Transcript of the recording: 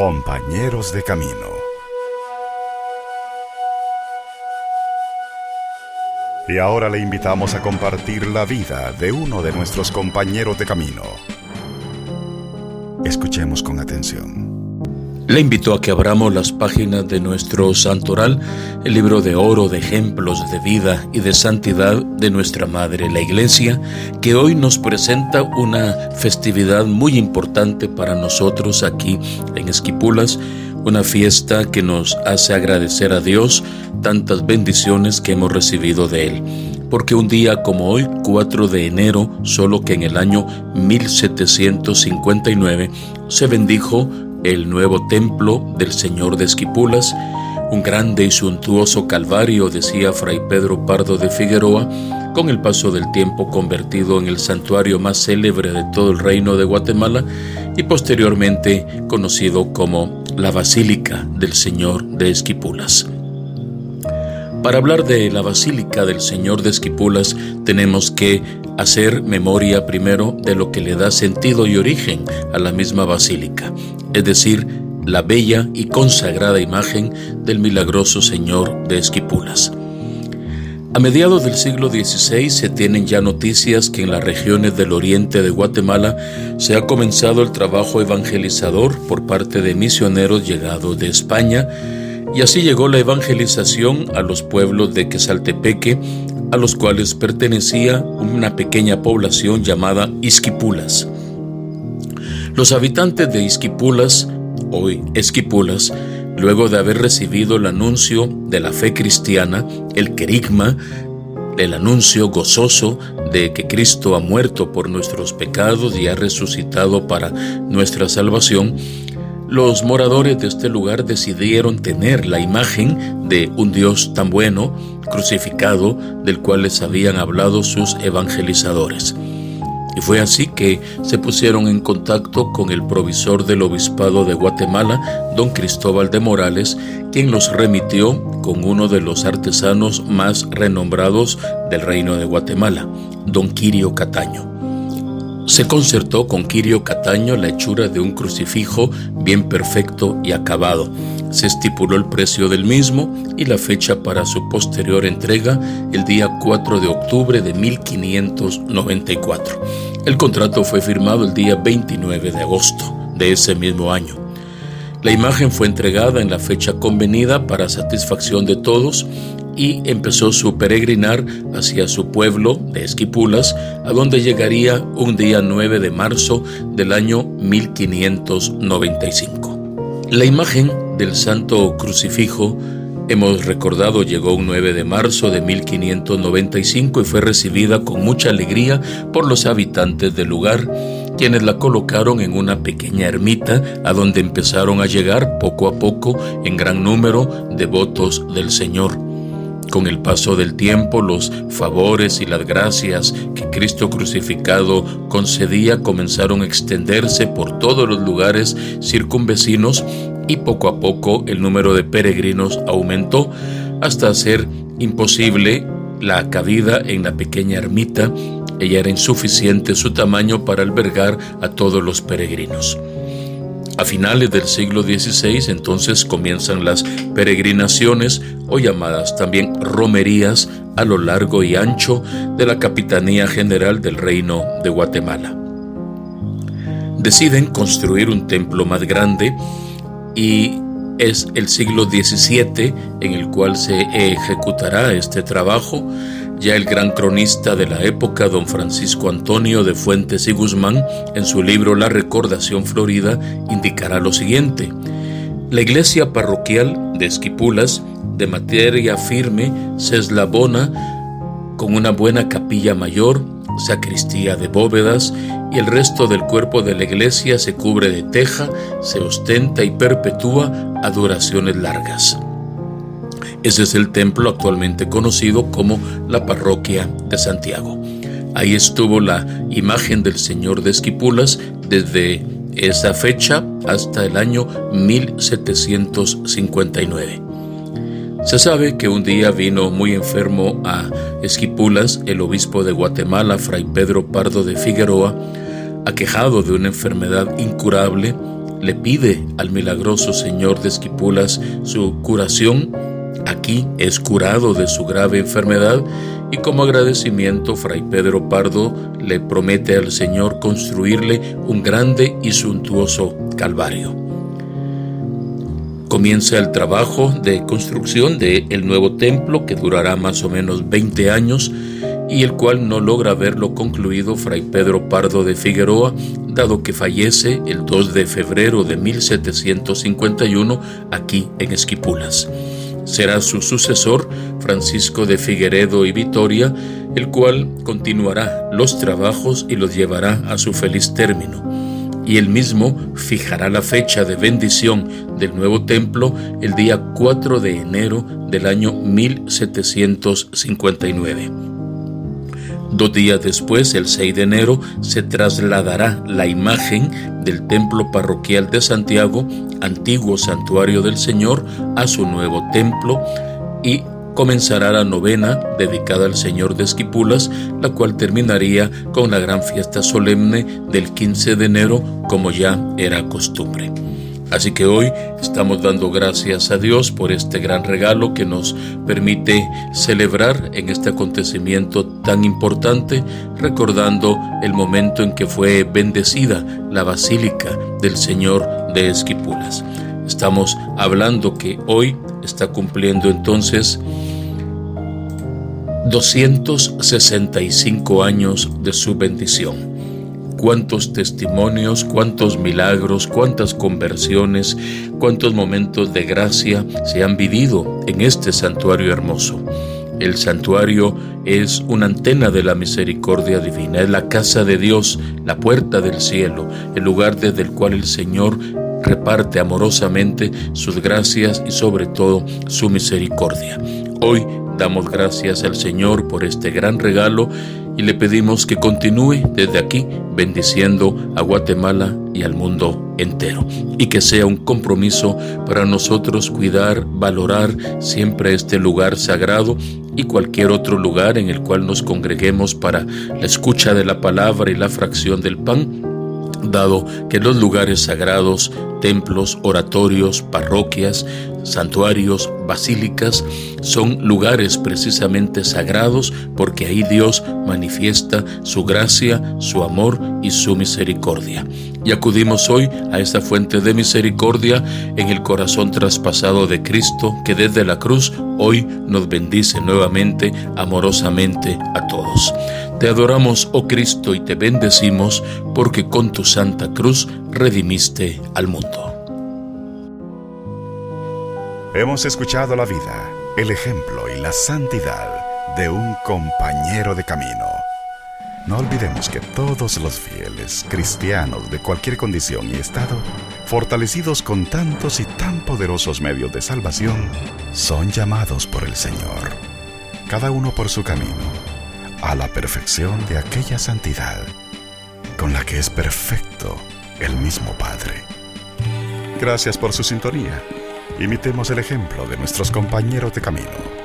Compañeros de Camino. Y ahora le invitamos a compartir la vida de uno de nuestros compañeros de camino. Escuchemos con atención. Le invito a que abramos las páginas de nuestro santoral, el libro de oro de ejemplos de vida y de santidad de nuestra Madre la Iglesia, que hoy nos presenta una festividad muy importante para nosotros aquí en Esquipulas, una fiesta que nos hace agradecer a Dios tantas bendiciones que hemos recibido de Él. Porque un día como hoy, 4 de enero, solo que en el año 1759, se bendijo el nuevo templo del Señor de Esquipulas, un grande y suntuoso calvario, decía Fray Pedro Pardo de Figueroa, con el paso del tiempo convertido en el santuario más célebre de todo el reino de Guatemala y posteriormente conocido como la Basílica del Señor de Esquipulas. Para hablar de la Basílica del Señor de Esquipulas tenemos que hacer memoria primero de lo que le da sentido y origen a la misma basílica, es decir, la bella y consagrada imagen del milagroso Señor de Esquipulas. A mediados del siglo XVI se tienen ya noticias que en las regiones del oriente de Guatemala se ha comenzado el trabajo evangelizador por parte de misioneros llegados de España y así llegó la evangelización a los pueblos de Quesaltepeque, a los cuales pertenecía una pequeña población llamada Isquipulas. Los habitantes de Isquipulas, hoy Esquipulas, luego de haber recibido el anuncio de la fe cristiana, el querigma, el anuncio gozoso de que Cristo ha muerto por nuestros pecados y ha resucitado para nuestra salvación, los moradores de este lugar decidieron tener la imagen de un Dios tan bueno, crucificado, del cual les habían hablado sus evangelizadores. Y fue así que se pusieron en contacto con el provisor del obispado de Guatemala, don Cristóbal de Morales, quien los remitió con uno de los artesanos más renombrados del reino de Guatemala, don Quirio Cataño. Se concertó con Quirio Cataño la hechura de un crucifijo bien perfecto y acabado. Se estipuló el precio del mismo y la fecha para su posterior entrega el día 4 de octubre de 1594. El contrato fue firmado el día 29 de agosto de ese mismo año. La imagen fue entregada en la fecha convenida para satisfacción de todos y empezó su peregrinar hacia su pueblo de Esquipulas, a donde llegaría un día 9 de marzo del año 1595. La imagen del Santo Crucifijo hemos recordado llegó un 9 de marzo de 1595 y fue recibida con mucha alegría por los habitantes del lugar, quienes la colocaron en una pequeña ermita a donde empezaron a llegar poco a poco en gran número devotos del Señor. Con el paso del tiempo, los favores y las gracias que Cristo crucificado concedía comenzaron a extenderse por todos los lugares circunvecinos y poco a poco el número de peregrinos aumentó hasta hacer imposible la cabida en la pequeña ermita. Ella era insuficiente su tamaño para albergar a todos los peregrinos. A finales del siglo XVI entonces comienzan las peregrinaciones o llamadas también romerías a lo largo y ancho de la Capitanía General del Reino de Guatemala. Deciden construir un templo más grande y es el siglo XVII en el cual se ejecutará este trabajo ya el gran cronista de la época, don Francisco Antonio de Fuentes y Guzmán, en su libro La Recordación Florida, indicará lo siguiente. La iglesia parroquial de Esquipulas, de materia firme, se eslabona con una buena capilla mayor, sacristía de bóvedas y el resto del cuerpo de la iglesia se cubre de teja, se ostenta y perpetúa a duraciones largas. Ese es el templo actualmente conocido como la parroquia de Santiago. Ahí estuvo la imagen del Señor de Esquipulas desde esa fecha hasta el año 1759. Se sabe que un día vino muy enfermo a Esquipulas el obispo de Guatemala, Fray Pedro Pardo de Figueroa, aquejado de una enfermedad incurable le pide al milagroso Señor de Esquipulas su curación, aquí es curado de su grave enfermedad y como agradecimiento Fray Pedro Pardo le promete al Señor construirle un grande y suntuoso Calvario. Comienza el trabajo de construcción del el nuevo templo que durará más o menos 20 años y el cual no logra verlo concluido Fray Pedro Pardo de Figueroa, dado que fallece el 2 de febrero de 1751 aquí en Esquipulas. Será su sucesor, Francisco de Figueredo y Vitoria, el cual continuará los trabajos y los llevará a su feliz término. Y él mismo fijará la fecha de bendición del nuevo templo el día 4 de enero del año 1759. Dos días después, el 6 de enero, se trasladará la imagen del templo parroquial de Santiago, antiguo santuario del Señor, a su nuevo templo y comenzará la novena dedicada al Señor de Esquipulas, la cual terminaría con la gran fiesta solemne del 15 de enero, como ya era costumbre. Así que hoy estamos dando gracias a Dios por este gran regalo que nos permite celebrar en este acontecimiento tan importante, recordando el momento en que fue bendecida la Basílica del Señor de Esquipulas. Estamos hablando que hoy está cumpliendo entonces 265 años de su bendición cuántos testimonios, cuántos milagros, cuántas conversiones, cuántos momentos de gracia se han vivido en este santuario hermoso. El santuario es una antena de la misericordia divina, es la casa de Dios, la puerta del cielo, el lugar desde el cual el Señor reparte amorosamente sus gracias y sobre todo su misericordia. Hoy damos gracias al Señor por este gran regalo y le pedimos que continúe desde aquí bendiciendo a Guatemala y al mundo entero y que sea un compromiso para nosotros cuidar, valorar siempre este lugar sagrado y cualquier otro lugar en el cual nos congreguemos para la escucha de la palabra y la fracción del pan dado que los lugares sagrados, templos, oratorios, parroquias, santuarios, basílicas, son lugares precisamente sagrados porque ahí Dios manifiesta su gracia, su amor y su misericordia. Y acudimos hoy a esta fuente de misericordia en el corazón traspasado de Cristo que desde la cruz hoy nos bendice nuevamente amorosamente a todos. Te adoramos, oh Cristo, y te bendecimos porque con tu santa cruz redimiste al mundo. Hemos escuchado la vida, el ejemplo y la santidad de un compañero de camino. No olvidemos que todos los fieles cristianos de cualquier condición y estado, fortalecidos con tantos y tan poderosos medios de salvación, son llamados por el Señor, cada uno por su camino, a la perfección de aquella santidad con la que es perfecto el mismo Padre. Gracias por su sintonía Imitemos el ejemplo de nuestros compañeros de camino